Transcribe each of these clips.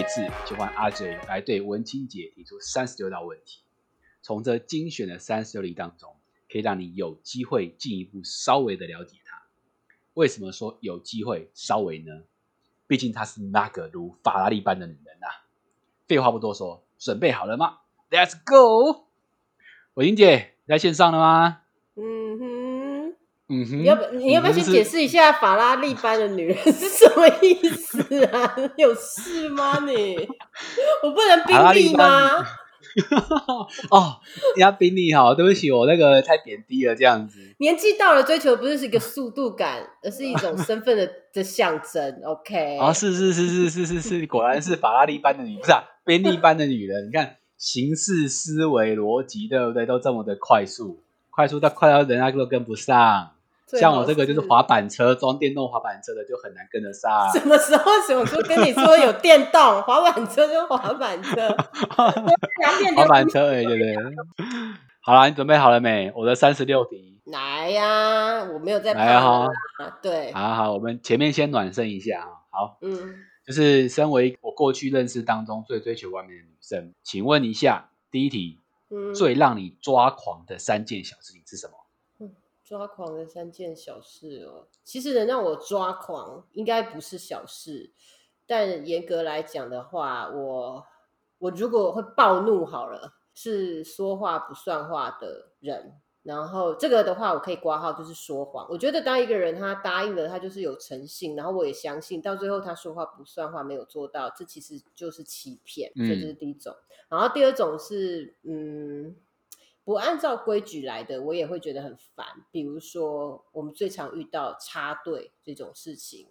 一次就换阿 J 来对文清姐提出三十六道问题，从这精选的三十六题当中，可以让你有机会进一步稍微的了解她。为什么说有机会稍微呢？毕竟她是那个如法拉利般的女人呐、废话不多说，准备好了吗？Let's go！文清姐在线上了吗？嗯哼，要不你要不要先解释一下法拉利般的女人 是什么意思啊？有事吗你？我不能宾利吗？哦，人家比你好，对不起，我那个太贬低了，这样子。年纪到了，追求不是是一个速度感，而是一种身份的的象征。OK，哦，是是是是是是是，果然是法拉利般的女，不是啊，宾利般的女人。你看行事思维逻辑，对不对？都这么的快速，快速到快到人家都跟不上。像我这个就是滑板车，装电动滑板车的就很难跟得上。什么时候什么时候跟你说有电动滑板车就滑板车，滑板车，哎，对对。对好啦，你准备好了没？我的三十六题。来呀、我没有在来啊对，好好，我们前面先暖身一下啊。好，嗯，就是身为我过去认识当中最追求完美的女生，请问一下，第一题，嗯最让你抓狂的三件小事情是什么？抓狂的三件小事哦，其实能让我抓狂，应该不是小事。但严格来讲的话，我我如果会暴怒好了，是说话不算话的人。然后这个的话，我可以挂号就是说谎。我觉得当一个人他答应了，他就是有诚信，然后我也相信，到最后他说话不算话，没有做到，这其实就是欺骗。嗯这就是第一种。然后第二种是，嗯，不按照规矩来的，我也会觉得很烦。比如说，我们最常遇到插队这种事情，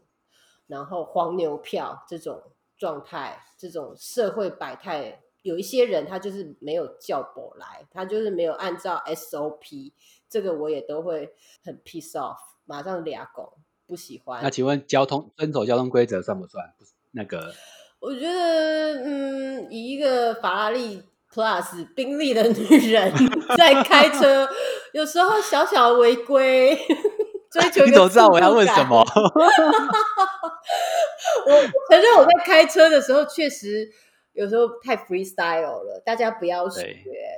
然后黄牛票这种状态，这种社会百态，有一些人他就是没有叫过来，他就是没有按照 SOP，这个我也都会很 piss off，马上俩拱，不喜欢。那请问交通遵守交通规则算不算？不那个我觉得，嗯，以一个法拉利 Plus 宾利的女人 在开车，有时候小小违规，追求你个怎么知道我要问什么？我承认我在开车的时候确实有时候太 freestyle 了，大家不要学。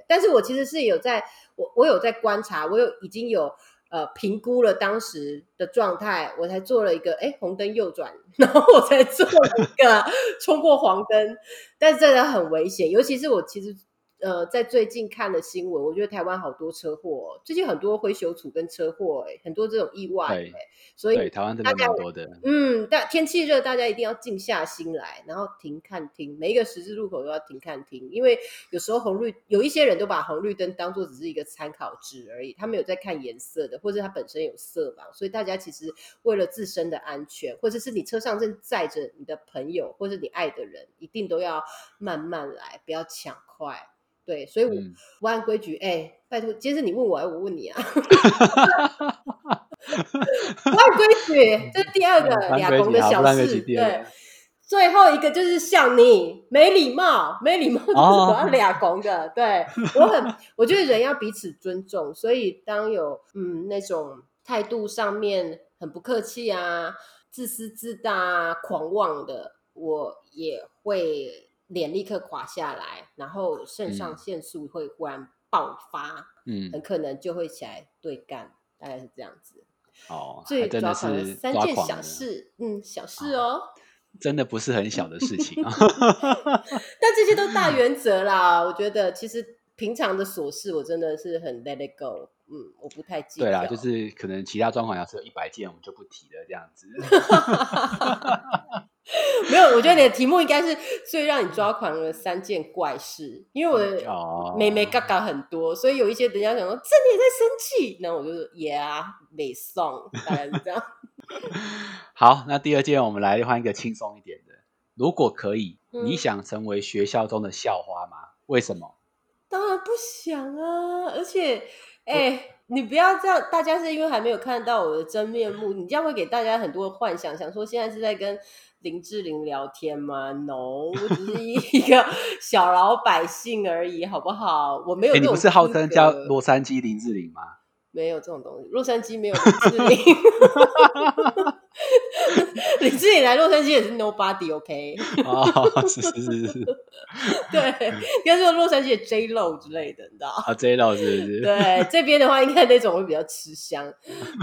但是我其实是有在，我我有在观察，我有已经有。呃，评估了当时的状态，我才做了一个哎红灯右转，然后我才做了一个冲过黄灯，但是真的很危险，尤其是我其实呃在最近看了新闻，我觉得台湾好多车祸哦、最近很多灰熊处跟车祸、哎，很多这种意外、对哎，所以，台湾真的蛮多的。嗯，但天气热，大家一定要静下心来，然后停看听，每一个十字路口都要停看听，因为有时候红绿有一些人都把红绿灯当做只是一个参考值而已，他没有在看颜色的，或者它本身有色盲，所以大家其实为了自身的安全，或者是你车上正载着你的朋友或者你爱的人，一定都要慢慢来，不要抢快。对，所以我嗯不按规矩，哎、拜托，今天是你问我，我问你啊？不按规矩，这是第二个俩公的小事。对，最后一个就是像你没礼貌，没礼貌就是哦我要俩公的。对我很，我觉得人要彼此尊重，所以当有嗯那种态度上面很不客气啊、自私自大啊、狂妄的，我也会脸立刻垮下来，然后肾上嗯腺素会忽然爆发，嗯很，可能就会起来对干，大概是这样子。哦，最还真的是三件小事，嗯，小事哦，真的不是很小的事情啊。但这些都大 原则啦。我觉得其实平常的琐事，我真的是很 let it go，嗯，我不太记得。对啦，就是可能其他状况要是有一百件，我们就不提了，这样子。没有，我觉得你的 题目应该是最让你抓狂的三件怪事，因为我的哦，妹妹嘎嘎很多，所以有一些人家想说这你也在生气，那我就说 yeah，没送，大概是这样。好，那第二件我们来换一个轻松一点的。如果可以，嗯你想成为学校中的校花吗？为什么？当然不想啊！而且，哎、你不要这样，大家是因为还没有看到我的真面目，你这样会给大家很多幻想，想说现在是在跟林志玲聊天吗？No，我只是一 个小老百姓而已，好不好？我没有哎，这种你不是号称叫洛杉矶林志玲吗？没有这种东西，洛杉矶没有林志玲。林志玲来洛杉矶也是 nobody，OK？哦，是是是是对，应该说洛杉矶的 J Lo 之类的，你知道？啊，J 老是不是？对，这边的话应该那种会比较吃香。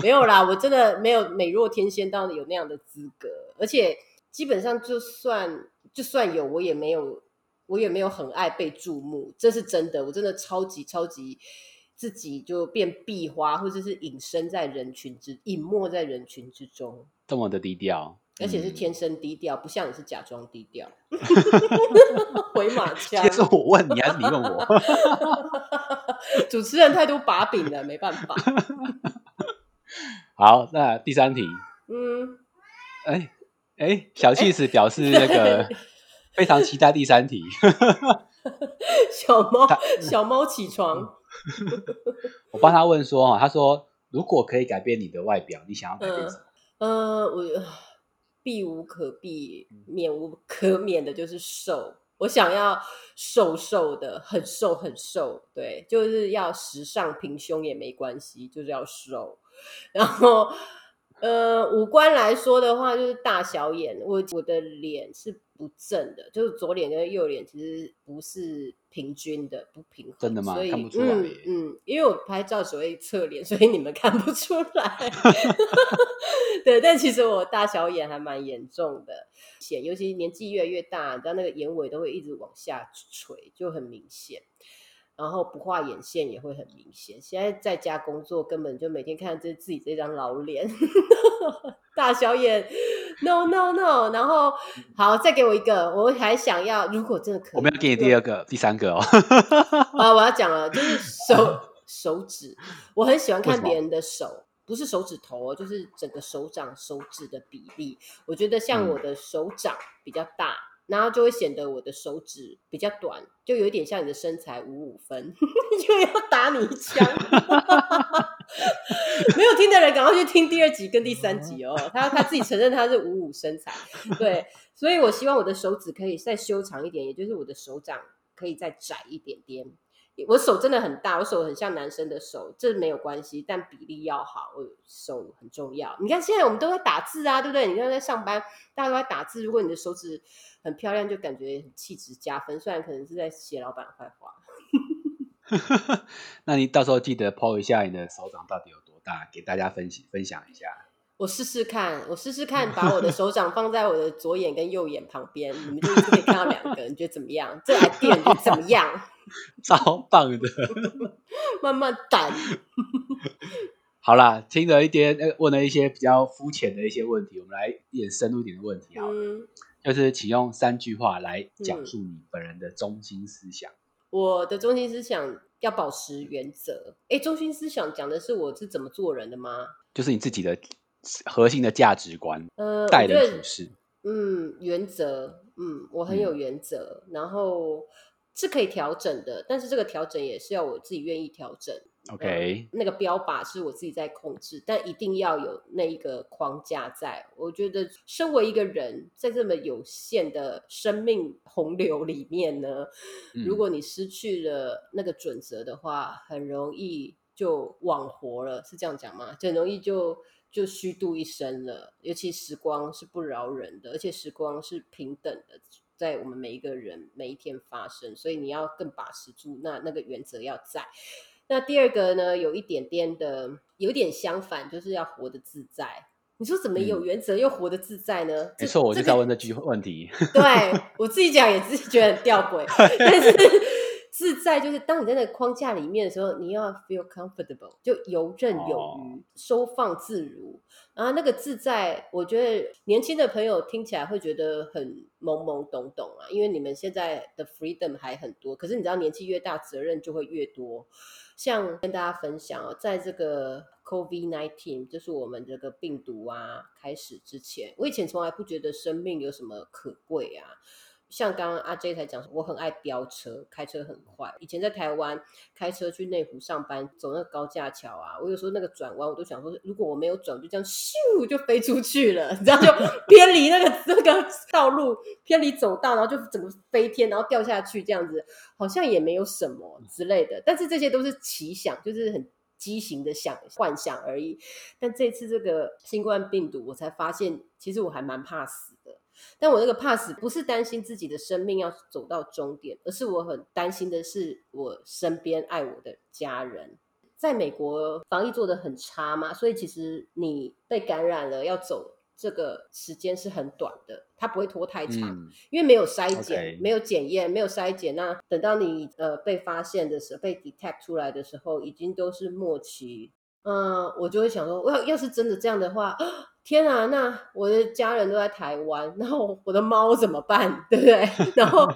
没有啦，我真的没有美若天仙到有那样的资格，而且基本上就算就算有，我也没有，我也没有很爱被注目，这是真的。我真的超级超级自己就变壁花，或者是隐身在人群之隐没在人群之中，这么的低调，而且是嗯天生低调，不像你是假装低调。回马枪 其，实我问你还是你问我？主持人太多把柄了，没办法。好，那第三题，嗯，哎哎，小气死表示那个非常期待第三题。小猫小猫起床，我帮他问说哈，他说如果可以改变你的外表，你想要改变什么？呃，我避无可避、免无可免的就是瘦。我想要瘦瘦的，很瘦很瘦，对，就是要时尚平胸也没关系，就是要瘦。然后，呃，五官来说的话，就是大小眼，我我的脸是不正的，就是左脸跟右脸其实不是平均的，不平衡。真的吗所以看不出来嗯嗯，因为我拍照只会侧脸，所以你们看不出来。对，但其实我大小眼还蛮严重的，显尤其年纪越来越大，你知道那个眼尾都会一直往下垂，就很明显。然后不画眼线也会很明显。现在在家工作，根本就每天看这自己这张老脸，大小眼，no no no。然后好，再给我一个，我还想要，如果真的可以，我们要给你第二个、第三个哦。啊，我要讲了，就是手 手指，我很喜欢看别人的手，不是手指头哦，就是整个手掌手指的比例。我觉得像嗯我的手掌比较大，然后就会显得我的手指比较短，就有一点像你的身材五五分，就要打你一枪。没有听的人，赶快去听第二集跟第三集哦。他他自己承认他是五五身材，对，所以我希望我的手指可以再修长一点，也就是我的手掌可以再窄一点点。我手真的很大，我手很像男生的手，这没有关系，但比例要好，我手很重要。你看现在我们都在打字啊，对不对？你看在上班，大家都在打字，如果你的手指很漂亮，就感觉很气质加分，虽然可能是在写老板坏话。那你到时候记得 PO 一下你的手掌到底有多大，给大家分析分享一下。我试试看，我试试看，把我的手掌放在我的左眼跟右眼旁边，你们就可以看到两个，你觉得怎么样？这 idea 你觉怎么样？超棒的。慢慢等。好啦，听了一点，呃，问了一些比较肤浅的一些问题，我们来一点深入一点的问题好了，嗯，就是请用三句话来讲述你本人的中心思想。我的中心思想要保持原则。哎，中心思想讲的是我是怎么做人的吗？就是你自己的核心的价值观，呃，待我觉得人处事。嗯，原则，嗯，我很有原则，然后是可以调整的，但是这个调整也是要我自己愿意调整。OK，那个标靶是我自己在控制，但一定要有那一个框架在。我觉得，身为一个人，在这么有限的生命洪流里面呢，嗯如果你失去了那个准则的话，很容易就枉活了，是这样讲吗？就很容易就就虚度一生了。尤其时光是不饶人的，而且时光是平等的。在我们每一个人每一天发生，所以你要更把持住那那个原则要在。那第二个呢，有一点点的，有点相反，就是要活得自在。你说怎么有原则又活得自在呢？没错，我就这个在问这句问题。对我自己讲也自己觉得很吊诡，但是自在就是当你在那个框架里面的时候，你要 feel comfortable，就游刃有余、哦收放自如。然后那个自在，我觉得年轻的朋友听起来会觉得很懵懵懂懂啊，因为你们现在的 freedom 还很多，可是你知道年纪越大，责任就会越多。像跟大家分享哦，在这个 COVID nineteen，就是我们这个病毒啊开始之前，我以前从来不觉得生命有什么可贵啊。像刚刚阿 J 才讲，我很爱飙车，开车很快。以前在台湾开车去内湖上班，走那个高架桥啊，我有时候那个转弯，我都想说，如果我没有转，就这样咻就飞出去了，你知道，就 偏离那个那个道路，偏离走道，然后就整个飞天，然后掉下去这样子，好像也没有什么之类的。但是这些都是奇想，就是很畸形的想幻想而已。但这次这个新冠病毒，我才发现，其实我还蛮怕死的。但我那个怕死，不是担心自己的生命要走到终点，而是我很担心的是我身边爱我的家人。在美国防疫做的很差嘛，所以其实你被感染了要走。这个时间是很短的，它不会拖太长，因为没有筛检、没有检验、没有筛检。那等到你呃被发现的时候，被 detect 出来的时候，已经都是末期。嗯，我就会想说，要要是真的这样的话，天啊，那我的家人都在台湾，然后我的猫怎么办？对不对？然后我还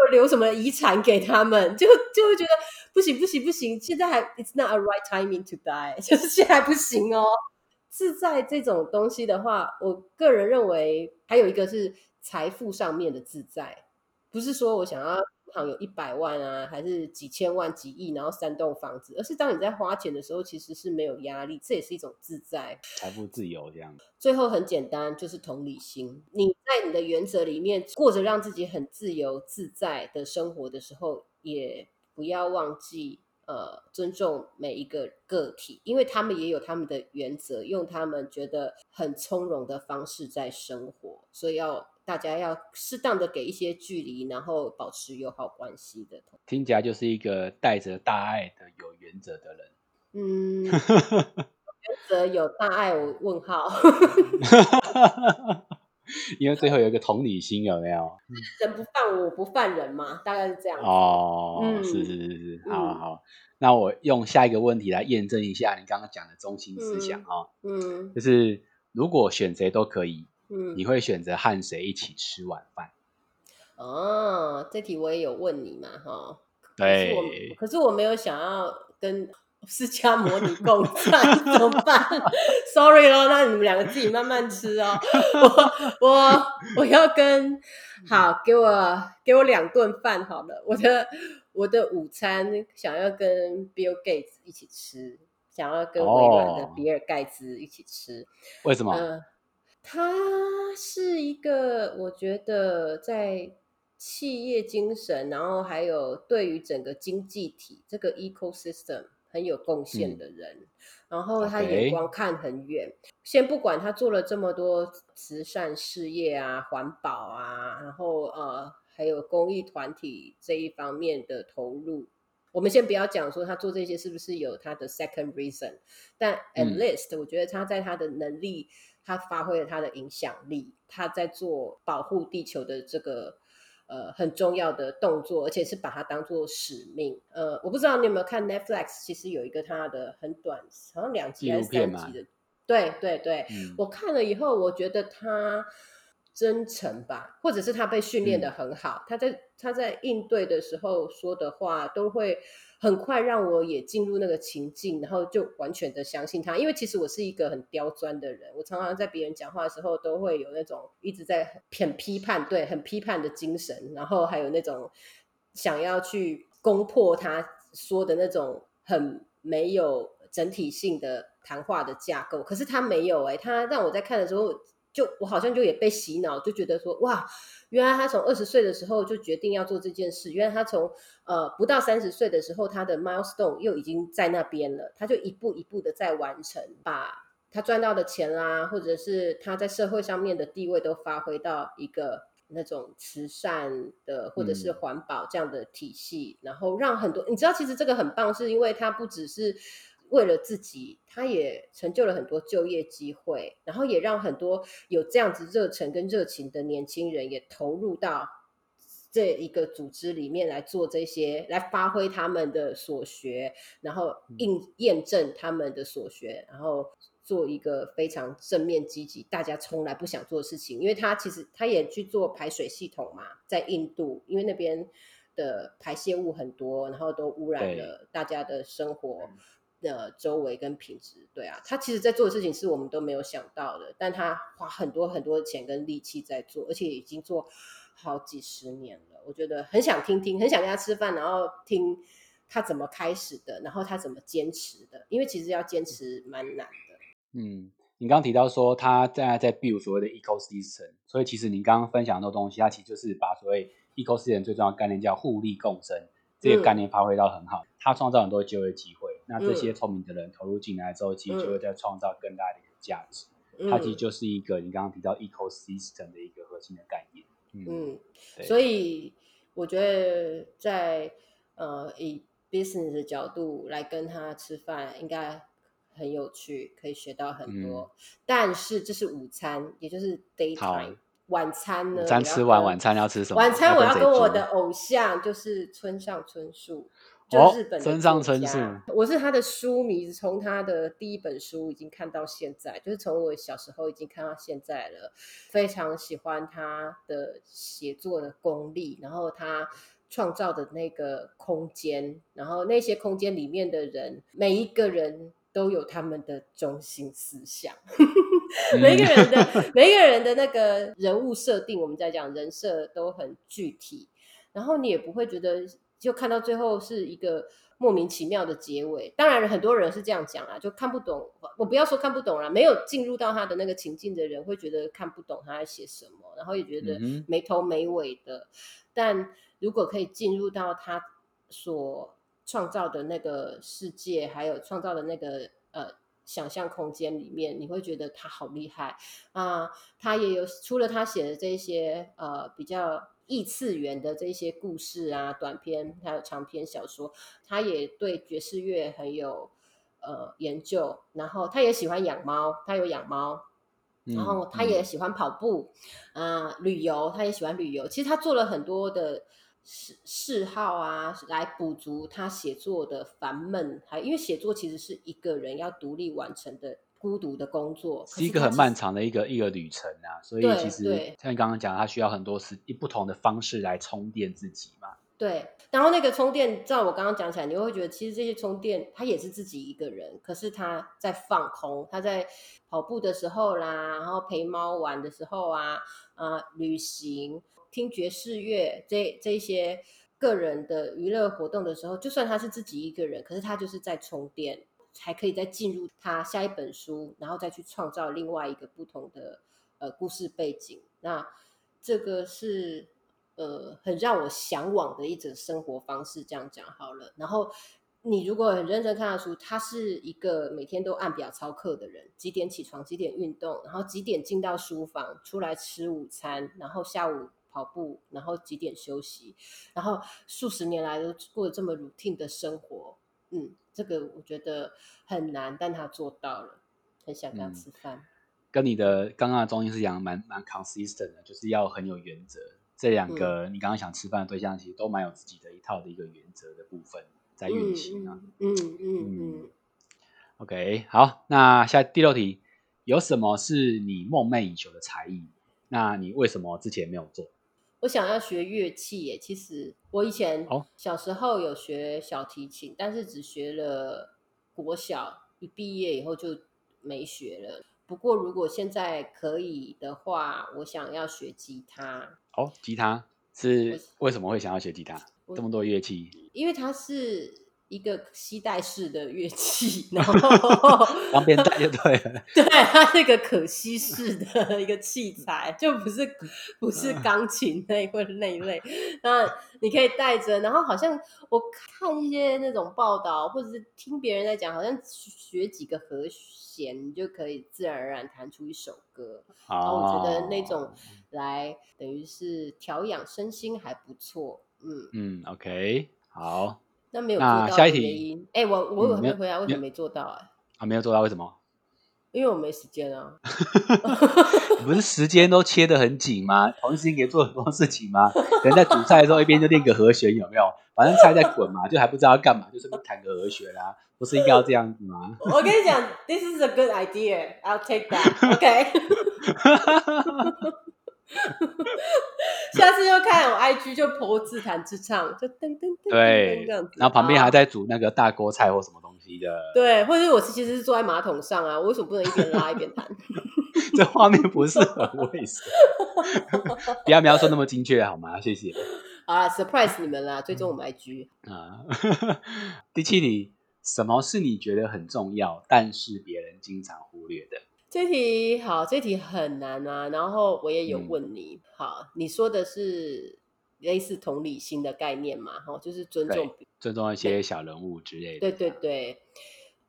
有留什么遗产给他们？就就会觉得不行不行不行，现在还 it's not a right timing to die，就是现在不行哦。自在这种东西的话，我个人认为还有一个是财富上面的自在，不是说我想要有一百万啊，还是几千万、几亿，然后三栋房子，而是当你在花钱的时候，其实是没有压力，这也是一种自在，财富自由这样。最后很简单，就是同理心。你在你的原则里面过着让自己很自由自在的生活的时候，也不要忘记。呃，尊重每一个个体，因为他们也有他们的原则，用他们觉得很从容的方式在生活，所以要大家要适当的给一些距离，然后保持友好关系的。听起来就是一个带着大爱的有原则的人。嗯，原则有大爱，我问号。因为最后有一个同理心，有没有？人不犯我，不犯人嘛，大概是这样。哦，是是是是，好好。那我用下一个问题来验证一下你刚刚讲的中心思想啊。嗯，就是如果选谁都可以，嗯，你会选择和谁一起吃晚饭？哦，这题我也有问你嘛，哈。对。可是我没有想要跟。释迦摩尼共餐怎么办？Sorry 咯，那你们两个自己慢慢吃哦。我我我要跟好，给我给我两顿饭好了。我的我的午餐想要跟 Bill Gates 一起吃，想要跟微软的比尔盖茨一起吃。为什么？他是一个我觉得在企业精神，然后还有对于整个经济体这个 ecosystem。很有贡献的人，然后他眼光看很远。先不管他做了这么多慈善事业啊、环保啊，然后呃，还有公益团体这一方面的投入，我们先不要讲说他做这些是不是有他的 second reason，但 at least 我觉得他在他的能力，他发挥了他的影响力，他在做保护地球的这个。呃，很重要的动作，而且是把它当做使命。呃，我不知道你有没有看 Netflix，其实有一个他的很短，好像两集还是三集的。对对对，我看了以后，我觉得他真诚吧，或者是他被训练的很好，他在他在应对的时候说的话都会。很快让我也进入那个情境，然后就完全的相信他。因为其实我是一个很刁钻的人，我常常在别人讲话的时候都会有那种一直在很批判，对，很批判的精神，然后还有那种想要去攻破他说的那种很没有整体性的谈话的架构。可是他没有哎，他让我在看的时候。就我好像就也被洗脑，就觉得说哇，原来他从二十岁的时候就决定要做这件事。原来他从呃不到三十岁的时候，他的 milestone 又已经在那边了。他就一步一步的在完成，把他赚到的钱啦，或者是他在社会上面的地位都发挥到一个那种慈善的或者是环保这样的体系，然后让很多你知道，其实这个很棒，是因为他不只是。为了自己，他也成就了很多就业机会，然后也让很多有这样子热忱跟热情的年轻人也投入到这一个组织里面来做这些，来发挥他们的所学，然后印验证他们的所学，然后做一个非常正面积极，大家从来不想做的事情。因为他其实他也去做排水系统嘛，在印度，因为那边的排泄物很多，然后都污染了大家的生活。的周围跟品质，对啊，他其实在做的事情是我们都没有想到的，但他花很多很多的钱跟力气在做，而且已经做好几十年了。我觉得很想听听，很想跟他吃饭，然后听他怎么开始的，然后他怎么坚持的，因为其实要坚持蛮难的。嗯，你刚刚提到说他在在 build 所谓的 ecosystem，所以其实你刚刚分享的东西，它其实就是把所谓 ecosystem 最重要的概念叫互利共生这个概念发挥到很好，它创造很多就业机会。那这些聪明的人投入进来之后，其实就会在创造更大的一个价值。嗯它其实就是一个你刚刚提到 ecosystem 的一个核心的概念。嗯，所以我觉得在呃以 business 的角度来跟他吃饭，应该很有趣，可以学到很多。但是这是午餐，也就是 daytime。晚餐呢？午餐吃完，晚餐要吃什么？晚餐我要跟我的偶像，就是村上春树，就日本的村上作春树我是他的书迷，从他的第一本书已经看到现在，就是从我小时候已经看到现在了。非常喜欢他的写作的功力，然后他创造的那个空间，然后那些空间里面的人，每一个人都有他们的中心思想。每一个人的每一个人的那个人物设定，我们在讲人设都很具体，然后你也不会觉得就看到最后是一个莫名其妙的结尾。当然，很多人是这样讲啊，就看不懂。我不要说看不懂啦，没有进入到他的那个情境的人会觉得看不懂他在写什么，然后也觉得嗯没头没尾的。但如果可以进入到他所创造的那个世界，还有创造的那个呃想象空间里面，你会觉得他好厉害啊！他也有除了他写的这些呃比较异次元的这些故事啊、短篇还有长篇小说，他也对爵士乐很有呃研究，然后他也喜欢养猫，他有养猫，嗯然后他也喜欢跑步，啊、旅游，他也喜欢旅游。其实他做了很多的嗜嗜好啊，来补足他写作的烦闷。还因为写作其实是一个人要独立完成的孤独的工作，是一个很漫长的一个一个旅程啊，所以其实像你刚刚讲，他需要很多是不同的方式来充电自己嘛。对，然后那个充电，照我刚刚讲起来，你会觉得其实这些充电，他也是自己一个人，可是他在放空，他在跑步的时候啦，然后陪猫玩的时候啊，啊、旅行、听爵士乐这这些个人的娱乐活动的时候，就算他是自己一个人，可是他就是在充电，才可以再进入他下一本书，然后再去创造另外一个不同的呃故事背景。那这个是呃很让我向往的一种生活方式，这样讲好了。然后你如果很认真看他的书，他是一个每天都按表操课的人，几点起床，几点运动，然后几点进到书房，出来吃午餐，然后下午跑步，然后几点休息，然后数十年来都过这么 routine 的生活，嗯，这个我觉得很难，但他做到了，很想跟他嗯吃饭。跟你的刚刚的中心思想蛮蛮 consistent 的，就是要很有原则。这两个你刚刚想吃饭的对象，其实都蛮有自己的一套的一个原则的部分在运行啊。嗯嗯嗯嗯 OK，好，那下第六题，有什么是你梦寐以求的才艺？那你为什么之前没有做？我想要学乐器耶。其实我以前哦小时候有学小提琴，但是只学了国小，一毕业以后就没学了。不过如果现在可以的话，我想要学吉他，哦，吉他是我为什么会想要学吉他？我这么多乐器，因为它是一个吸带式的乐器，然后 方便带就对了。对，它是一个可吸式的一个器材，就不是不是嗯钢琴那或那一类。那你可以带着，然后好像我看一些那种报道，或者是听别人在讲，好像学几个和弦，你就可以自然而然弹出一首歌。然后我觉得那种哦来等于是调养身心还不错。嗯，嗯，OK，好那没有做到下一题原因，哎、我我有嗯没有回答为什么没做到、啊？啊，没有做到，为什么？因为我没时间啊。你不是时间都切得很紧吗？同一时间做很多事情吗？可能在煮菜的时候一边就练个和弦，有没有？反正菜在滚嘛，就还不知道要干嘛，就顺便弹个和弦啊，不是应该要这样子吗？我跟你讲，this is a good idea. I'll take that. OK。就看我 IG 就婆自弹自唱，就噔噔噔噔对这样子，，然后旁边还在煮那个大锅菜或什么东西的，对，或者是我其实是坐在马桶上啊，我为什么不能一边拉一边弹？这画面不是很卫生。不要描述那么精确好吗？谢谢好啦 surprise 你们啦，追踪我们 IG。啊。第七题，什么是你觉得很重要，但是别人经常忽略的？这题好，这题很难啊。然后我也有嗯问你，好，你说的是类似同理心的概念嘛，哈，就是尊重尊重一些小人物之类的。对对对，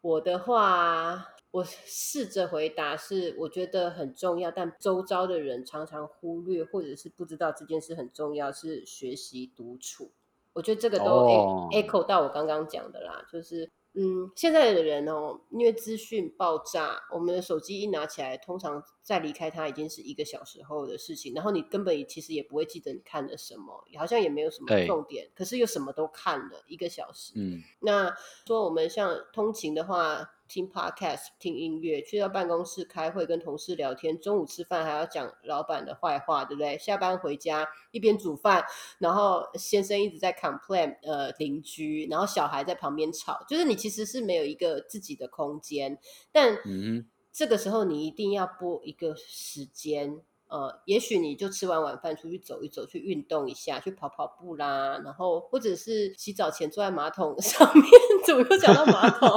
我的话，我试着回答是，我觉得很重要，但周遭的人常常忽略或者是不知道这件事很重要，是学习独处。我觉得这个都 echo 到我刚刚讲的啦，就是。嗯，现在的人哦，因为资讯爆炸，我们的手机一拿起来，通常再离开他已经是一个小时后的事情。然后你根本其实也不会记得你看了什么，好像也没有什么重点，可是又什么都看了一个小时。嗯，那说我们像通勤的话。听 podcast、听音乐，去到办公室开会，跟同事聊天，中午吃饭还要讲老板的坏话，对不对？下班回家一边煮饭，然后先生一直在 complain，呃，邻居，然后小孩在旁边吵，就是你其实是没有一个自己的空间。但这个时候你一定要拨一个时间。呃，也许你就吃完晚饭出去走一走，去运动一下，去跑跑步啦，然后或者是洗澡前坐在马桶上面，怎么又讲到马桶？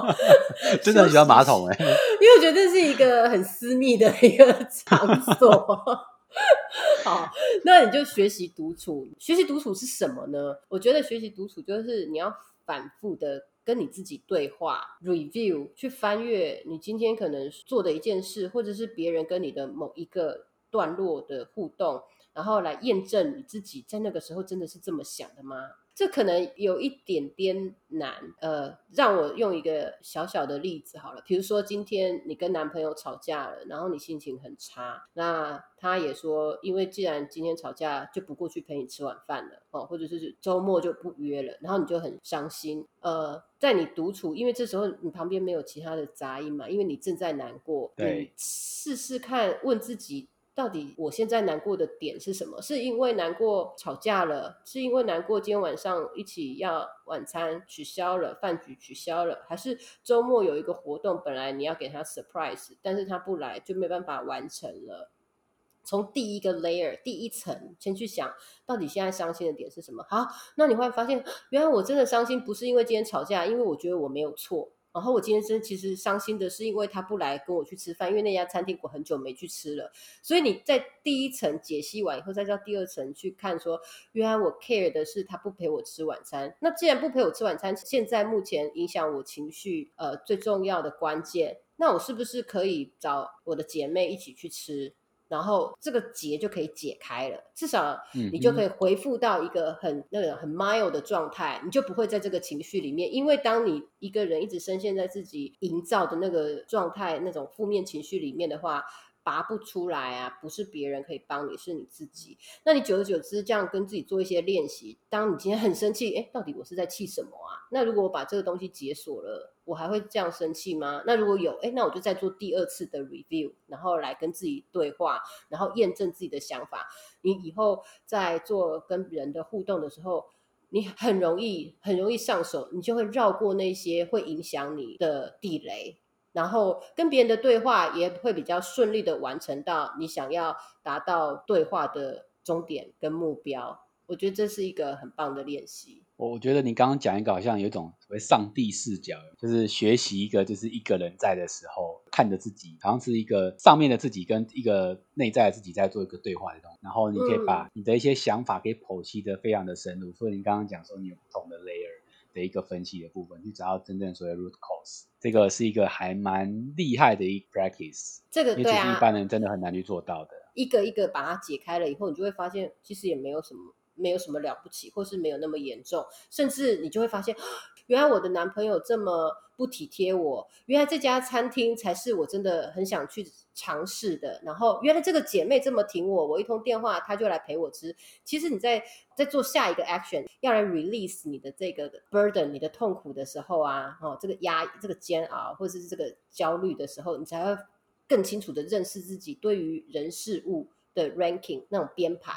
真的很喜欢马桶哎，因为我觉得这是一个很私密的一个场所。好，那你就学习独处。学习独处是什么呢？我觉得学习独处就是你要反复的跟你自己对话，review，去翻阅你今天可能做的一件事，或者是别人跟你的某一个。段落的互动，然后来验证你自己在那个时候真的是这么想的吗？这可能有一点点难。呃，让我用一个小小的例子好了，比如说今天你跟男朋友吵架了，然后你心情很差，那他也说，因为既然今天吵架，就不过去陪你吃晚饭了哦，或者是周末就不约了，然后你就很伤心。呃，在你独处，因为这时候你旁边没有其他的杂音嘛，因为你正在难过，你试试看问自己。到底我现在难过的点是什么？是因为难过吵架了？是因为难过今天晚上一起要晚餐取消了，饭局取消了？还是周末有一个活动，本来你要给他 surprise，但是他不来，就没办法完成了？从第一个 layer 第一层先去想到底现在伤心的点是什么？好，那你会发现，原来我真的伤心不是因为今天吵架，因为我觉得我没有错。然后我今天真其实伤心的是，因为他不来跟我去吃饭，因为那家餐厅我很久没去吃了。所以你在第一层解析完以后，再到第二层去看，说原来我 care 的是他不陪我吃晚餐。那既然不陪我吃晚餐，现在目前影响我情绪呃最重要的关键，那我是不是可以找我的姐妹一起去吃？然后这个结就可以解开了，至少你就可以回复到一个很那个很 mild 的状态，你就不会在这个情绪里面。因为当你一个人一直深陷在自己营造的那个状态、那种负面情绪里面的话。拔不出来啊！不是别人可以帮你，是你自己。那你久而久之这样跟自己做一些练习，当你今天很生气，哎，到底我是在气什么啊？那如果我把这个东西解锁了，我还会这样生气吗？那如果有，哎，那我就再做第二次的 review，然后来跟自己对话，然后验证自己的想法。你以后在做跟人的互动的时候，你很容易很容易上手，你就会绕过那些会影响你的地雷。然后跟别人的对话也会比较顺利的完成到你想要达到对话的终点跟目标，我觉得这是一个很棒的练习。我我觉得你刚刚讲一个好像有一种所谓上帝视角，就是学习一个就是一个人在的时候看着自己，好像是一个上面的自己跟一个内在的自己在做一个对话的东西，然后你可以把你的一些想法给剖析的非常的深入。所以你刚刚讲说你有不同的 layer。的一个分析的部分，去找到真正所谓 root cause，这个是一个还蛮厉害的一 practice。这个对啊，一般人真的很难去做到的。一个一个把它解开了以后，你就会发现，其实也没有什么，没有什么了不起，或是没有那么严重，甚至你就会发现。原来我的男朋友这么不体贴我，原来这家餐厅才是我真的很想去尝试的。然后原来这个姐妹这么挺我，我一通电话她就来陪我吃。其实你在在做下一个 action，要来 release 你的这个 burden，你的痛苦的时候啊，哦，这个压这个煎熬或者是这个焦虑的时候，你才会更清楚的认识自己对于人事物的 ranking 那种编排。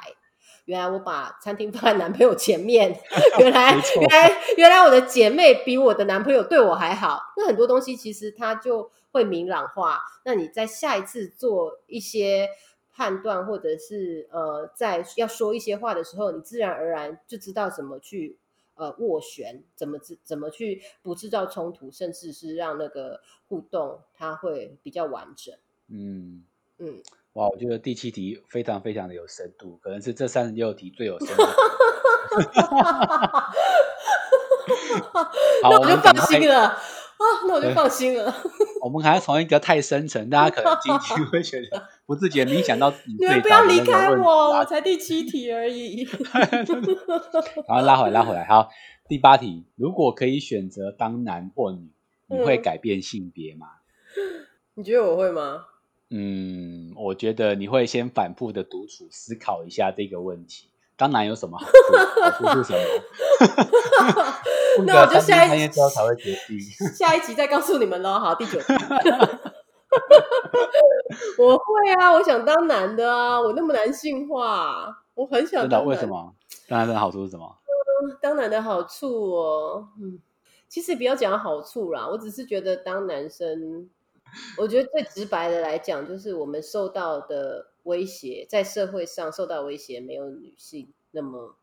原来我把餐厅放在男朋友前面，原来原来原来我的姐妹比我的男朋友对我还好。那很多东西其实它就会明朗化。那你在下一次做一些判断，或者是呃，在要说一些话的时候，你自然而然就知道怎么去呃斡旋，怎么怎怎么去不制造冲突，甚至是让那个互动它会比较完整。嗯嗯。哇，我觉得第七题非常非常的有深度，可能是这三十六题最有深度。好，那我就放心了啊，那我就放心了。我们还要从一个太深沉，大家可能听一听会觉得 不自觉冥想到你你们最不要离开我，啊我才第七题而已。然后拉回来，拉回来。好，第八题，如果可以选择当男或女，你会嗯改变性别吗？你觉得我会吗？嗯，我觉得你会先反复的独处思考一下这个问题。当男有什么好处？好处是什么？那我就下一三天之后才会决定。下一集再告诉你们喽。好，第九题。我会啊，我想当男的啊，我那么男性化，我很想真的？为什么？当然，真的好处是什么？当男的好处哦，嗯，其实不要讲好处啦，我只是觉得当男生，我觉得最直白的来讲，就是我们受到的威胁，在社会上受到威胁没有女性那么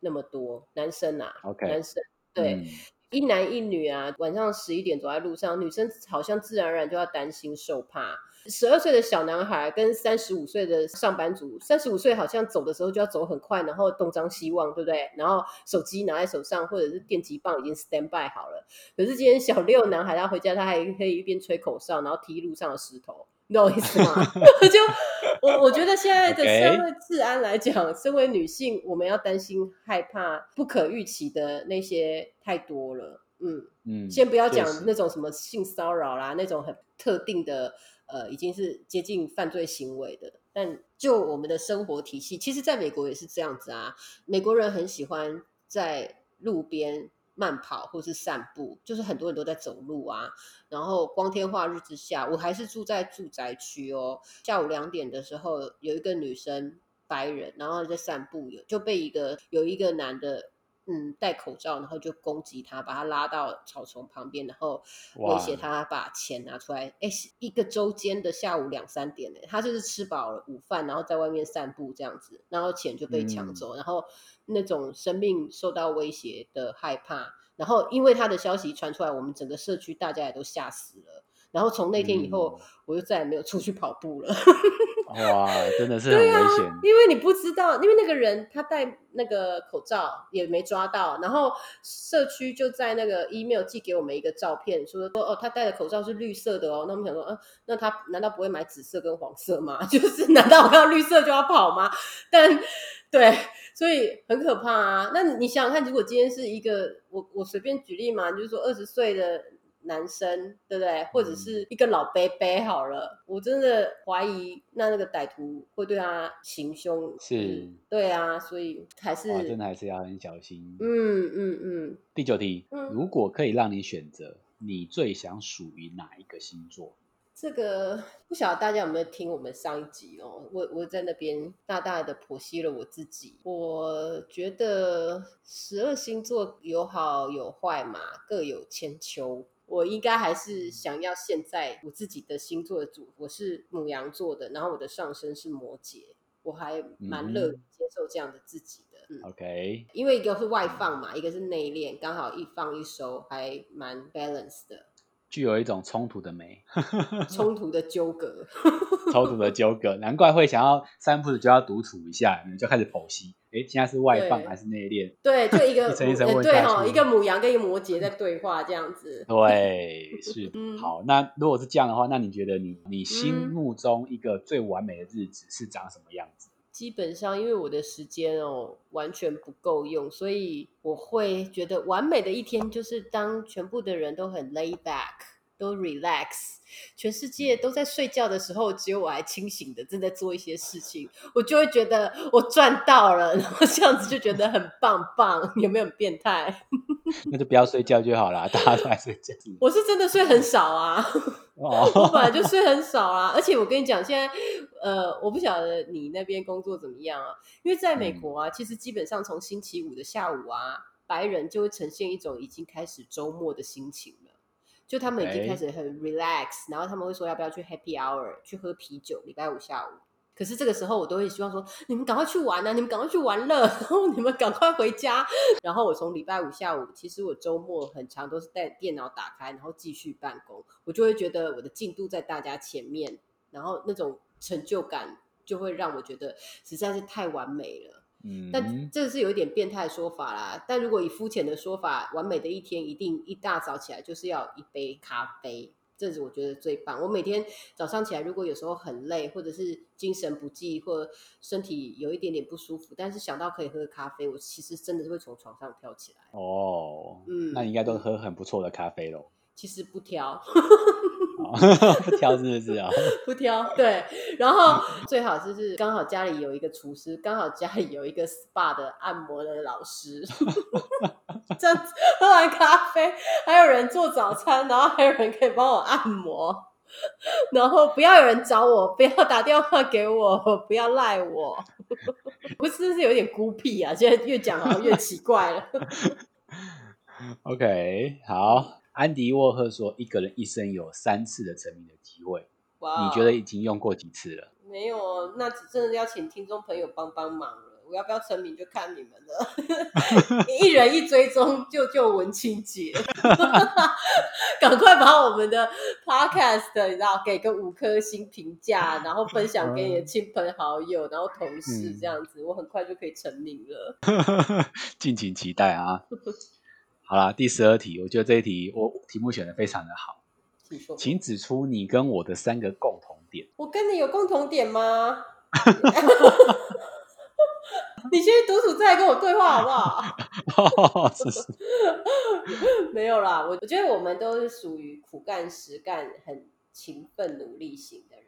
那么多，男生啊 OK 男生对。嗯一男一女啊，晚上十一点走在路上，女生好像自然而然就要担心受怕。十二岁的小男孩跟三十五岁的上班族，三十五岁好像走的时候就要走很快，然后东张西望，对不对？然后手机拿在手上，或者是电击棒已经 stand by 好了。可是今天小六男孩他回家，他还可以一边吹口哨，然后踢路上的石头，你懂我意思吗？就我我觉得现在的社会治安来讲，身为女性，我们要担心害怕不可预期的那些太多了。嗯，嗯，先不要讲那种什么性骚扰啦，那种很特定的，呃，已经是接近犯罪行为的。但就我们的生活体系，其实在美国也是这样子啊。美国人很喜欢在路边慢跑或是散步，就是很多人都在走路啊。然后光天化日之下，我还是住在住宅区哦。下午两点的时候，有一个女生白人，然后在散步，有就被一个有一个男的。嗯，戴口罩，然后就攻击他，把他拉到草丛旁边，然后威胁他把钱拿出来。哎，一个周间的下午两三点呢，他就是吃饱了午饭，然后在外面散步这样子，然后钱就被抢走，然后那种生命受到威胁的害怕，然后因为他的消息传出来，我们整个社区大家也都吓死了。然后从那天以后，嗯我就再也没有出去跑步了。哇，真的是很危对啊险。，因为你不知道，因为那个人他戴那个口罩也没抓到，然后社区就在那个 email 寄给我们一个照片，说说哦，他戴的口罩是绿色的哦。那我们想说，嗯、那他难道不会买紫色跟黄色吗？就是难道我看到绿色就要跑吗？但对，所以很可怕啊。那你想想看，如果今天是一个我我随便举例嘛，就是说二十岁的。男生对不对？或者是一个老伯伯好了，我真的怀疑那那个歹徒会对他行凶。是嗯对啊，所以还是哇，真的还是要很小心。嗯嗯嗯，第九题，嗯如果可以让你选择，你最想属于哪一个星座？这个不晓得大家有没有听我们上一集哦？我我在那边大大的剖析了我自己。我觉得十二星座有好有坏嘛，各有千秋。我应该还是想要现在我自己的星座的主，我是母羊座的，然后我的上升是摩羯，我还蛮乐于嗯接受这样的自己的。嗯，OK，因为一个是外放嘛，一个是内敛，刚好一放一收，还蛮 balance 的。具有一种冲突的美，冲突的纠葛。冲突的纠葛，难怪会想要三步子就要独处一下，你就开始剖析，诶，现在是外放还是内敛？对，就一个一层一层呃对问下哈，去一个母羊跟一个摩羯在对话这样子。对，是嗯好。那如果是这样的话，那你觉得你你心嗯目中一个最完美的日子是长什么样子？基本上，因为我的时间哦完全不够用，所以我会觉得完美的一天就是当全部的人都很 lay back，都 relax，全世界都在睡觉的时候，只有我还清醒的正在做一些事情，我就会觉得我赚到了，然后这样子就觉得很棒棒，有没有很变态？那就不要睡觉就好啦，大家都在睡觉。我是真的睡很少啊。我哦，本来就睡很少啊，而且我跟你讲，现在呃，我不晓得你那边工作怎么样啊？因为在美嗯国啊，其实基本上从星期五的下午啊，白人就会呈现一种已经开始周末的心情了，就他们已经开始很 relax，然后他们会说要不要去 happy hour 去喝啤酒，礼拜五下午。可是这个时候，我都会希望说，你们赶快去玩啊！你们赶快去玩乐，然后你们赶快回家。然后我从礼拜五下午，其实我周末很长都是带电脑打开，然后继续办公，我就会觉得我的进度在大家前面，然后那种成就感就会让我觉得实在是太完美了。嗯，但这是有一点变态说法啦。但如果以肤浅的说法，完美的一天一定一大早起来就是要一杯咖啡，这是我觉得最棒。我每天早上起来，如果有时候很累，或者是精神不济，或身体有一点点不舒服，但是想到可以喝咖啡，我其实真的是会从床上跳起来。哦，嗯那你应该都喝很不错的咖啡喽。其实不挑，哦不 挑是不是啊？不挑，对。然后最好就是刚好家里有一个厨师，刚好家里有一个 SPA 的按摩的老师，这样子喝完咖啡，还有人做早餐，然后还有人可以帮我按摩。然后不要有人找我，不要打电话给我，不要赖我。不是是有点孤僻啊，现在越讲好像越奇怪了。OK，好。安迪沃赫说，一个人一生有三次的成名的机会，哇你觉得已经用过几次了？没有哦？那只真的要请听众朋友帮帮忙了。我要不要成名就看你们了。一人一追踪，救救文清姐，赶快把我们的 podcast 你知道给个五颗星评价，然后分享给你的亲朋好友，然后同事嗯这样子，我很快就可以成名了。敬请期待啊！好啦，第十二题，我觉得这一题我题目选的非常的好，请指出你跟我的三个共同点。我跟你有共同点吗？你先独处再来跟我对话好不好？是是，没有啦，我我觉得我们都是属于苦干实干、很勤奋努力型的人。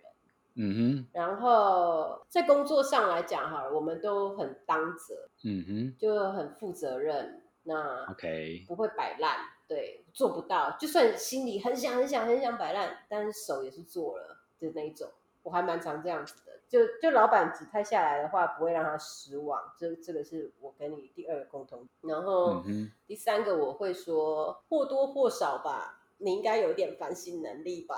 嗯哼然后在工作上来讲，哈，我们都很当责，嗯哼，嗯就很负责任，那，OK，不会摆烂，对，做不到，就算心里很想很想很想摆烂，但是手也是做了的那一种。我还蛮常这样子的，就就老板指派下来的话，不会让他失望，这这个是我跟你第二个共同。然后、嗯，第三个我会说或多或少吧，你应该有一点反省能力吧。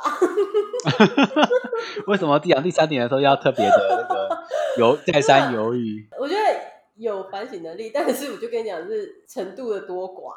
为什么第讲第三点的时候要特别的那个 犹再三犹豫？我觉得有反省能力，但是我就跟你讲是程度的多寡。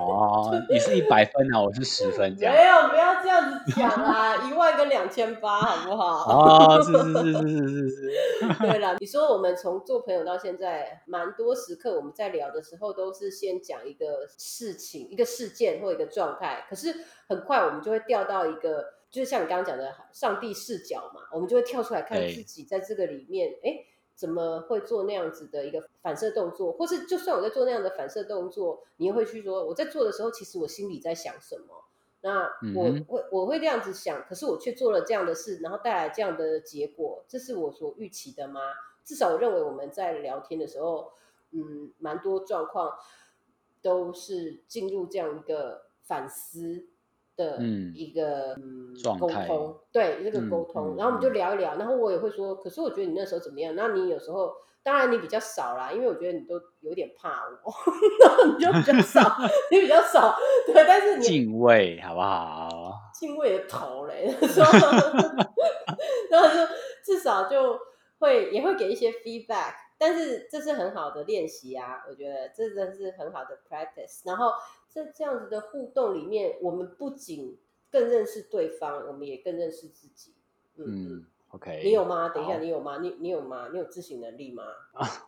哦，你是一百分啊，我是十分这样。没有，不要这样子讲啊，一万跟两千八，好不好？哦，是是是是是是是，对了，你说我们从做朋友到现在，蛮多时刻我们在聊的时候，都是先讲一个事情、一个事件或一个状态，可是很快我们就会掉到一个，就是像你刚刚讲的上帝视角嘛，我们就会跳出来看自己在这个里面，哎，怎么会做那样子的一个反射动作，或是就算我在做那样的反射动作，你也会去说我在做的时候，其实我心里在想什么。那我会我会这样子想，可是我却做了这样的事，然后带来这样的结果，这是我所预期的吗？至少我认为我们在聊天的时候，嗯，蛮多状况都是进入这样一个反思的嗯一个嗯沟通，对这个嗯沟通，嗯然后我们就聊一聊，然后我也会说，可是我觉得你那时候怎么样？那你有时候。当然你比较少啦，因为我觉得你都有点怕我，然后你就比较少，你比较少，对，但是你敬畏好不好？敬畏的头嘞，说，然后就至少就会也会给一些 feedback，但是这是很好的练习啊，我觉得这真的是很好的 practice。然后在这样子的互动里面，我们不仅更认识对方，我们也更认识自己。嗯，嗯，OK，你有吗？等一下，你有吗？你你有吗？你有自省能力吗？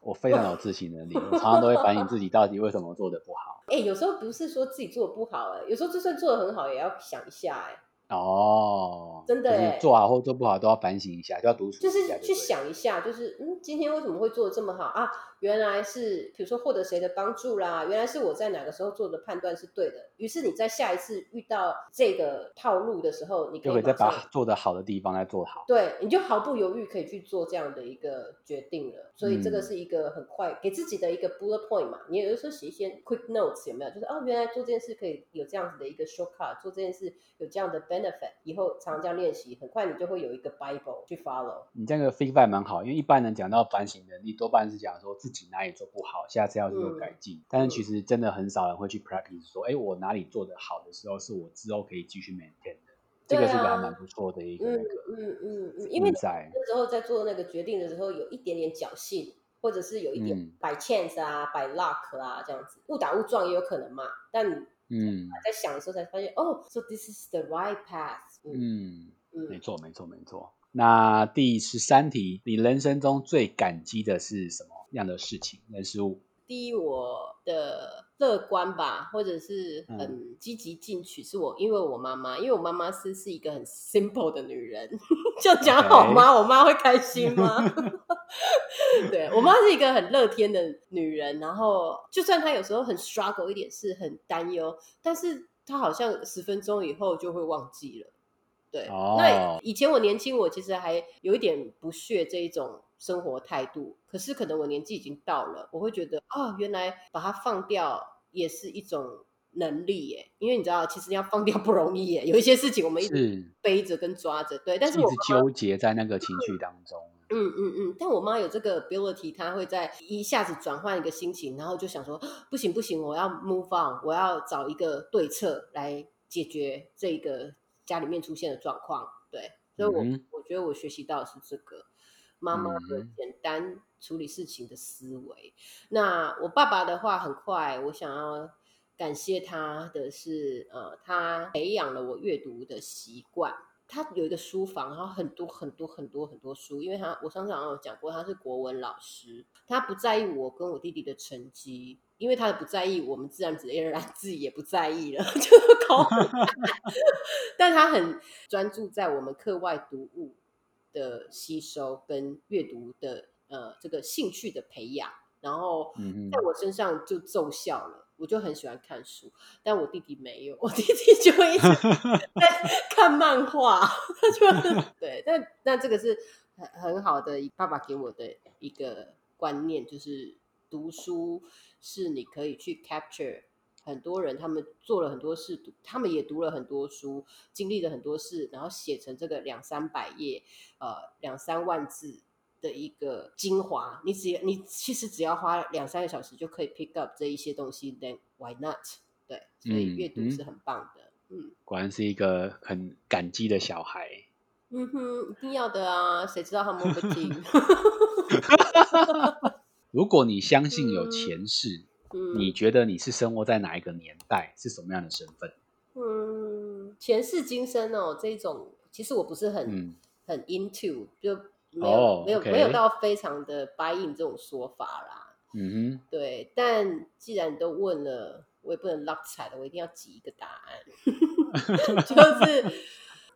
我非常有自省能力，我常常都会反 省自己到底为什么做的不好。哎、有时候不是说自己做的不好、哎，有时候就算做的很好，也要想一下、哎。哦，真的欸做好或做不好都要反省一下，就要独处就，是去想一下，就是嗯，今天为什么会做的这么好啊？原来是比如说获得谁的帮助啦，原来是我在哪个时候做的判断是对的。于是你在下一次遇到这个套路的时候，你可就可以再把做的好的地方再做好。对，你就毫不犹豫可以去做这样的一个决定了。所以这个嗯是一个很快给自己的一个 bullet point 嘛。你有的时候写一些 quick notes 有没有？就是哦，原来做这件事可以有这样子的一个 shortcut，做这件事有这样的 benefit，以后常常这样练习，很快你就会有一个 bible 去 follow。你这个 feedback 蛮好，因为一般人讲到反省能力，多半是讲说自己哪里做不好，下次要去做嗯改进。但是其实真的很少人会去 practice 说，哎，我哪里做的好的时候，是我之后可以继续 maintain 的。这个是个还蛮不错的一个嗯那个嗯嗯嗯，因为在。那时候在做那个决定的时候，有一点点侥幸，或者是有一点嗯 by chance 啊、by luck 啊这样子，误打误撞也有可能嘛。但嗯在想的时候才发现，哦，so this is the right path 嗯。嗯，没嗯错没错没错。那第十三题，你人生中最感激的是什么？样的事情、人事物？第一，我的乐观吧，或者是嗯很积极进取，是我因为我妈妈，因为我妈妈是是一个很 simple 的女人，这样讲好吗？我妈会开心吗？对我妈是一个很乐天的女人，然后就算她有时候很 struggle 一点，是很担忧，但是她好像十分钟以后就会忘记了。对，哦那以前我年轻，我其实还有一点不屑这一种生活态度。可是可能我年纪已经到了，我会觉得啊、原来把它放掉也是一种能力耶。因为你知道，其实要放掉不容易耶，有一些事情我们一直背着跟抓着。对，但是一我直纠结在那个情绪当中。嗯嗯嗯，但我妈有这个 ability，她会在一下子转换一个心情，然后就想说，不行不行，我要 move on，我要找一个对策来解决这个家里面出现的状况。对，所以我、嗯我觉得我学习到的是这个妈妈的嗯简单处理事情的思维。那我爸爸的话，很快，我想要感谢他的是，呃，他培养了我阅读的习惯。他有一个书房，然后很多很多很多很多书，因为他我上次好像有讲过，他是国文老师，他不在意我跟我弟弟的成绩，因为他的不在意，我们自然而 然自己也不在意了，就 考很。但他很专注在我们课外读物的吸收跟阅读的呃这个兴趣的培养，然后嗯在我身上就奏效了。我就很喜欢看书，但我弟弟没有，我弟弟就会一直 在看漫画，他就对，但那这个是很很好的爸爸给我的一个观念，就是读书是你可以去 capture 很多人，他们做了很多事，读他们也读了很多书，经历了很多事，然后写成这个两三百页，呃，两三万字的一个精华。你只你其实只要花两三个小时就可以 pick up 这一些东西，then why not？对，所以阅读是很棒的。嗯果然是一个很感激的小孩。嗯哼，一定要的啊！谁知道他们会不会听？如果你相信有嗯前世，嗯你觉得你是生活在哪一个年代，是什么样的身份？嗯，前世今生哦，这种其实我不是很、嗯很 into，就没有、哦没有没有到非常的 buy in 这种说法啦。嗯哼对，但既然都问了，我也不能落彩了，我一定要挤一个答案。就是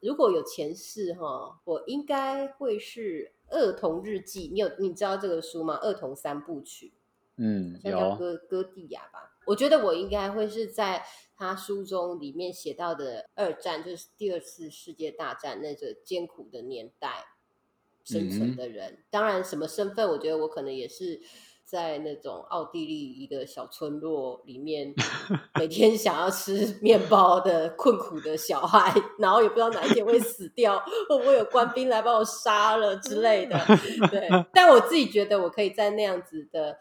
如果有前世哈，我应该会是《儿童日记》。你有你知道这个书吗？《儿童三部曲》。哼，嗯，像叫有，哥哥蒂亚吧。我觉得我应该会是在他书中里面写到的二战，就是第二次世界大战那个艰苦的年代生存的人。当然，什么身份，我觉得我可能也是。在那种奥地利一个小村落里面，每天想要吃面包的困苦的小孩，然后也不知道哪一天会死掉，会不会有官兵来把我杀了之类的。对，但我自己觉得我可以在那样子的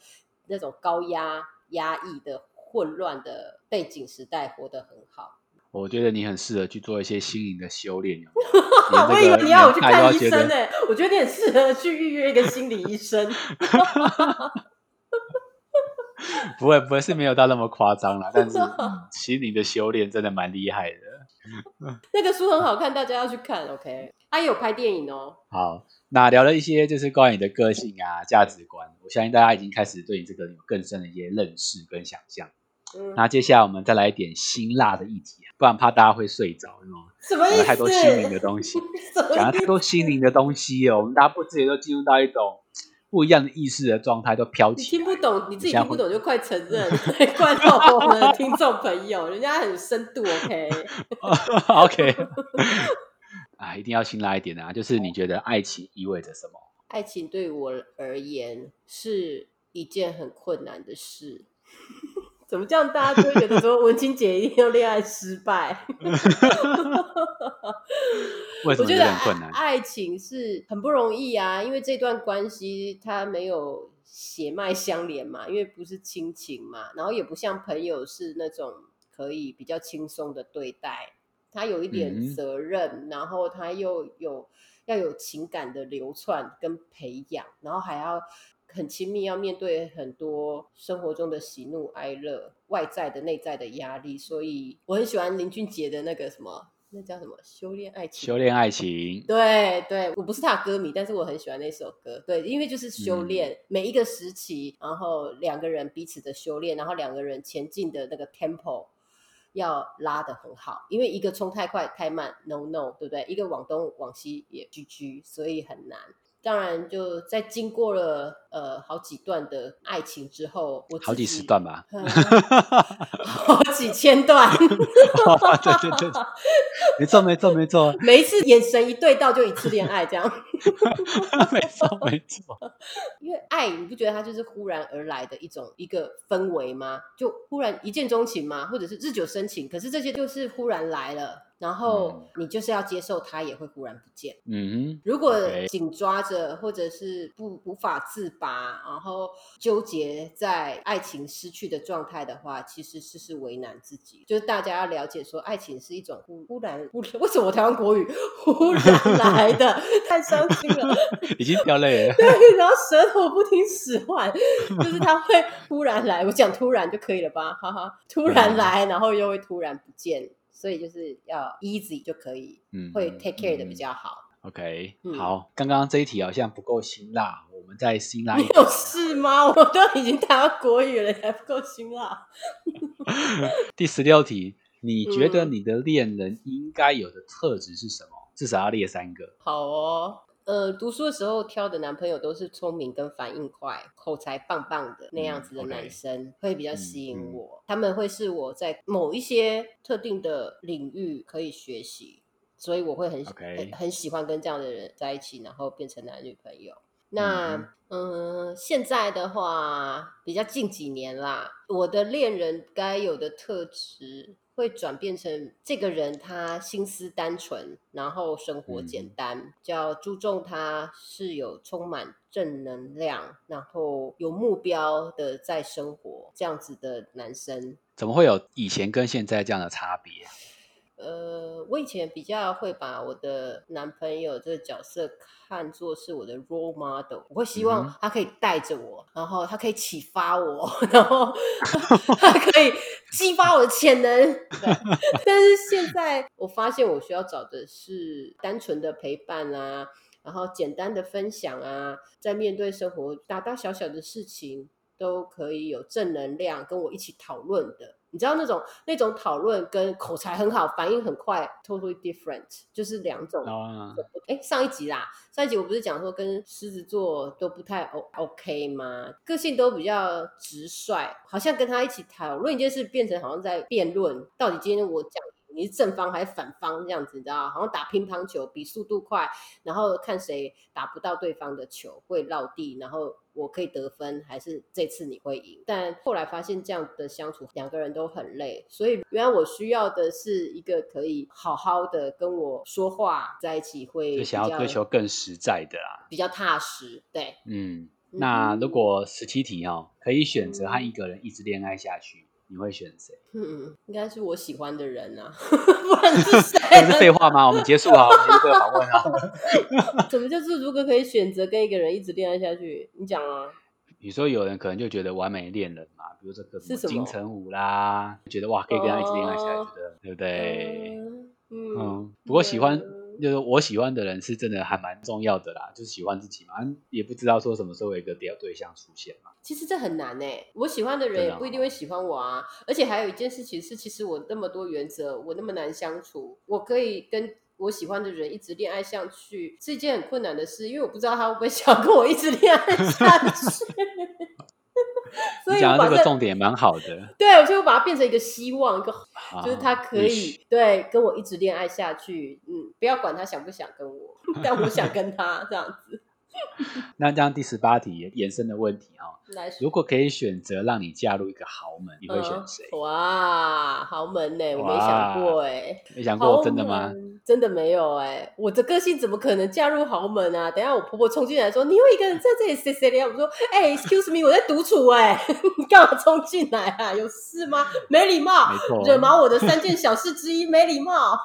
那种高压、压抑的、混乱的背景时代活得很好。我觉得你很适合去做一些心灵的修炼，我以为你要我去看医生呢、呢、我觉得你很适合去预约一个心理医生。不会不会是没有到那么夸张啦，但是、嗯心灵的修炼真的蛮厉害的。那个书很好看，大家要去看。OK，他也有拍电影哦。好，那聊了一些就是关于你的个性啊、价值观，我相信大家已经开始对你这个有更深的一些认识跟想象。嗯，那接下来我们再来一点辛辣的议题，不然怕大家会睡着，是吗？什么意思？讲了太多心灵的东西？讲了太多心灵的东西哦，我们大家不自觉都进入到一种不一样的意识的状态，都飘起你。听不懂，你自己像听不懂就快承认，怪到我们的听众朋友，人家很深度。OK，OK，啊，一定要辛辣一点啊！就是你觉得爱情意味着什么？爱情对我而言是一件很困难的事。怎么这样？大家就会觉得说文青姐一定要恋爱失败？为什么我觉得？爱爱情是很不容易啊，因为这段关系它没有血脉相连嘛，因为不是亲情嘛，然后也不像朋友是那种可以比较轻松的对待，他有一点嗯责任，然后他又有要有情感的流窜跟培养，然后还要很亲密，要面对很多生活中的喜怒哀乐、外在的、内在的压力，所以我很喜欢林俊杰的那个什么那叫什么？修炼爱情。修炼爱情。对对，我不是他的歌迷，但是我很喜欢那首歌。对，因为就是修炼每一个时期，然后两个人彼此的修炼，然后两个人前进的那个 tempo 要拉的很好。因为一个冲太快太慢，no no，对不对？一个往东往西也 GG，所以很难。当然，就在经过了呃好几段的爱情之后，我好几十段吧，好几千段，对对对，没错没错没错，每一次眼神一对到就一次恋爱这样，没错没错，因为爱你不觉得它就是忽然而来的一种一个氛围吗？就忽然一见钟情吗？或者是日久生情？可是这些就是忽然来了。然后你就是要接受它也会忽然不见。嗯，如果紧抓着或者是不无法自拔，然后纠结在爱情失去的状态的话，其实是是为难自己。就是大家要了解说，爱情是一种忽忽然忽 为什么我台湾国语忽然来的，太伤心了，已经掉泪了。对，然后舌头不听使唤，就是他会突然来，我讲突然就可以了吧？哈哈，突然来，然后又会突然不见。所以就是要 easy 就可以，嗯，会 take care 的比较好。OK，好，刚刚这一题好像不够辛辣，我们再辛辣。有事吗？我都已经谈到国语了，还不够辛辣。第十六题，你觉得你的恋人应该有的特质是什么？至少要列三个。好哦。呃，读书的时候挑的男朋友都是聪明跟反应快、口才棒棒的那样子的男生，会比较吸引我。他们会是我在某一些特定的领域可以学习，所以我会很很很喜欢跟这样的人在一起，然后变成男女朋友。那嗯，现在的话比较近几年啦，我的恋人该有的特质。会转变成这个人，他心思单纯，然后生活简单，叫注重他是有充满正能量，然后有目标的在生活这样子的男生。怎么会有以前跟现在这样的差别？呃，我以前比较会把我的男朋友这个角色看作是我的 role model，我会希望他可以带着我，然后他可以启发我，然后 他可以激发我的潜能。但是现在我发现我需要找的是单纯的陪伴啊，然后简单的分享啊，在面对生活大大小小的事情都可以有正能量跟我一起讨论的。你知道那种那种讨论跟口才很好、反应很快，totally different，就是两种。哎，上一集啦，上一集我不是讲说跟狮子座都不太 O OK 吗？个性都比较直率，好像跟他一起讨论一件事，变成好像在辩论，到底今天我讲。你是正方还是反方这样子，你知道？好像打乒乓球，比速度快，然后看谁打不到对方的球会落地，然后我可以得分，还是这次你会赢？但后来发现这样的相处两个人都很累，所以原来我需要的是一个可以好好的跟我说话在一起，会想要追求更实在的啦，比较踏实。对，嗯，那如果十七题哦，可以选择和一个人一直恋爱下去。你会选谁？嗯，应该是我喜欢的人啊，不然是谁？是废话吗？我们结束啊，结束这个访问啊。怎么就是如果可以选择跟一个人一直恋爱下去？你讲啊。你说有人可能就觉得完美恋人嘛，比如说个金城武啦，觉得哇可以跟他一直恋爱下去的，对不对？嗯，不过喜欢。就是我喜欢的人是真的还蛮重要的啦，就是喜欢自己嘛，也不知道说什么时候有一个第二对象出现嘛。其实这很难诶，我喜欢的人也不一定会喜欢我啊。而且还有一件事情是，其实我那么多原则，我那么难相处，我可以跟我喜欢的人一直恋爱下去，是一件很困难的事，因为我不知道他会不会想跟我一直恋爱下去。你讲的这个重点蛮好的，对，所以我把它变成一个希望，一个就是他可以对跟我一直恋爱下去，嗯，不要管他想不想跟我，但我想跟他这样子。那这样第十八题延伸的问题哈，如果可以选择让你嫁入一个豪门，你会选谁？哇，豪门呢？我没想过哎，没想过真的吗？真的没有哎，我的个性怎么可能嫁入豪门啊？等下我婆婆冲进来说，你又一个人在这里谁谁的？我说，哎，excuse me，我在独处哎，你干嘛冲进来啊？有事吗？没礼貌，惹毛我的三件小事之一，没礼貌。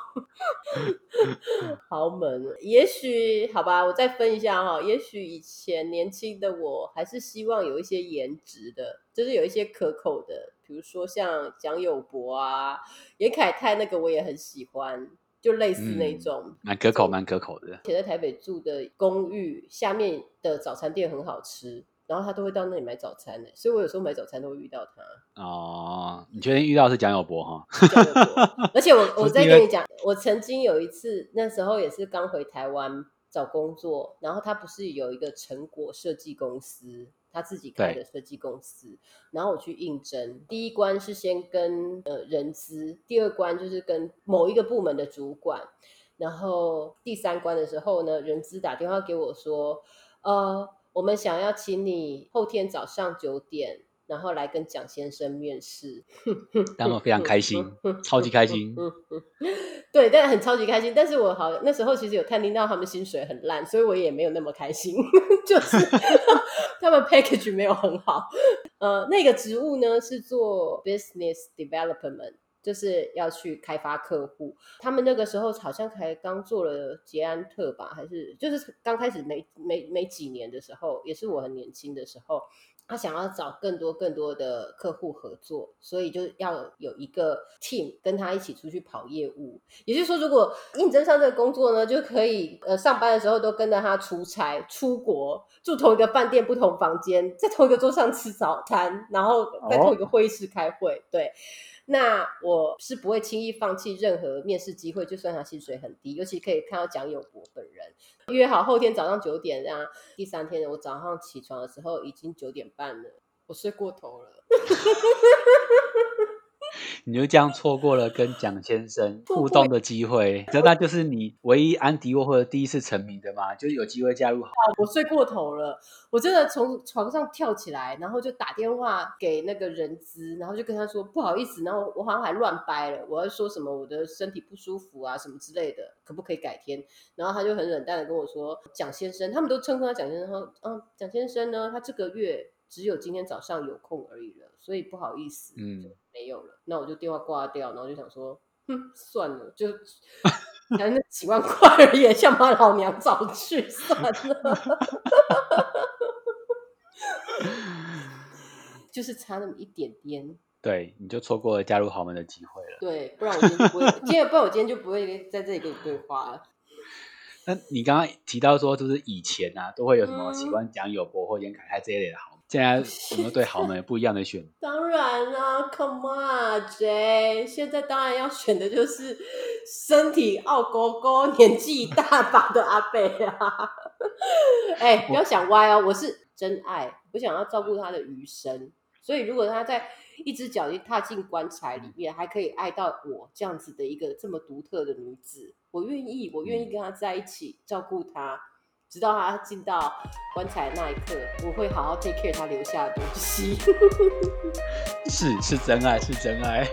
豪门，也许好吧，我再分一下哈。也许以前年轻的我还是希望有一些颜值的，就是有一些可口的，比如说像蒋友柏啊、严凯泰那个我也很喜欢。就类似那嗯种。蛮可口，蛮可口的。以前在台北住的公寓下面的早餐店很好吃，然后他都会到那里买早餐的，所以我有时候买早餐都会遇到他。哦，你确定遇到是蒋友柏哈？交流过而且我我再跟你讲，我曾经有一次，那时候也是刚回台湾找工作，然后他不是有一个成果设计公司，他自己开的设计公司，然后我去应征，第一关是先跟呃人资，第二关就是跟某一个部门的主管，然后第三关的时候呢，人资打电话给我说，呃，我们想要请你后天早上九点。然后来跟蒋先生面试，当然非常开心，超级开心。对，但很超级开心。但是我好那时候其实有探听到他们薪水很烂，所以我也没有那么开心，就是他们 package 没有很好。呃，那个职务呢是做 business development。就是要去开发客户，他们那个时候好像才刚做了捷安特吧，还是就是刚开始没没没几年的时候，也是我很年轻的时候，他想要找更多更多的客户合作，所以就要有一个 team 跟他一起出去跑业务。也就是说，如果应征上这个工作呢，就可以呃上班的时候都跟着他出差、出国，住同一个饭店、不同房间，在同一个桌上吃早餐，然后在同一个会议室开会。对，那我是不会轻易放弃任何面试机会，就算他薪水很低，尤其可以看到蒋友柏本人。约好后天早上九点，这样第三天我早上起床的时候已经九点半了，我睡过头了。你就这样错过了跟蒋先生互动的机会，这那就是你唯一安迪沃霍的第一次成名的吗？就是有机会加入好。我睡过头了，我真的从床上跳起来，然后就打电话给那个人资，然后就跟他说不好意思，然后我好像还乱掰了，我要说什么我的身体不舒服啊什么之类的，可不可以改天？然后他就很冷淡的跟我说，蒋先生，他们都称呼他蒋先生，说嗯，蒋先生呢，他这个月只有今天早上有空而已了，所以不好意思，嗯，没有了。那我就电话挂掉，然后就想说，哼，算了，就反正那几万块而已，想把老娘找去算了。就是差那么一点点，对，你就错过了加入豪门的机会了。对，不然我今天就不会，今天不然我今天就不会在这里跟你对话了。那你刚刚提到说，就是以前啊，都会有什么嗯喜欢讲友博或严凯泰这一类的豪门，现在有没有对豪门 不一样的选？当然啦，Come on，J，现在当然要选的就是身体傲勾勾、年纪大把的阿贝啊！哎、不要想歪哦，我是真爱，我想要照顾他的余生。所以，如果他在一只脚一踏进棺材里面，还可以爱到我这样子的一个这么独特的女子，我愿意，我愿意跟他在一起，照顾他，直到他进到棺材那一刻，我会好好 take care 他留下的东西。是是真爱，是真爱。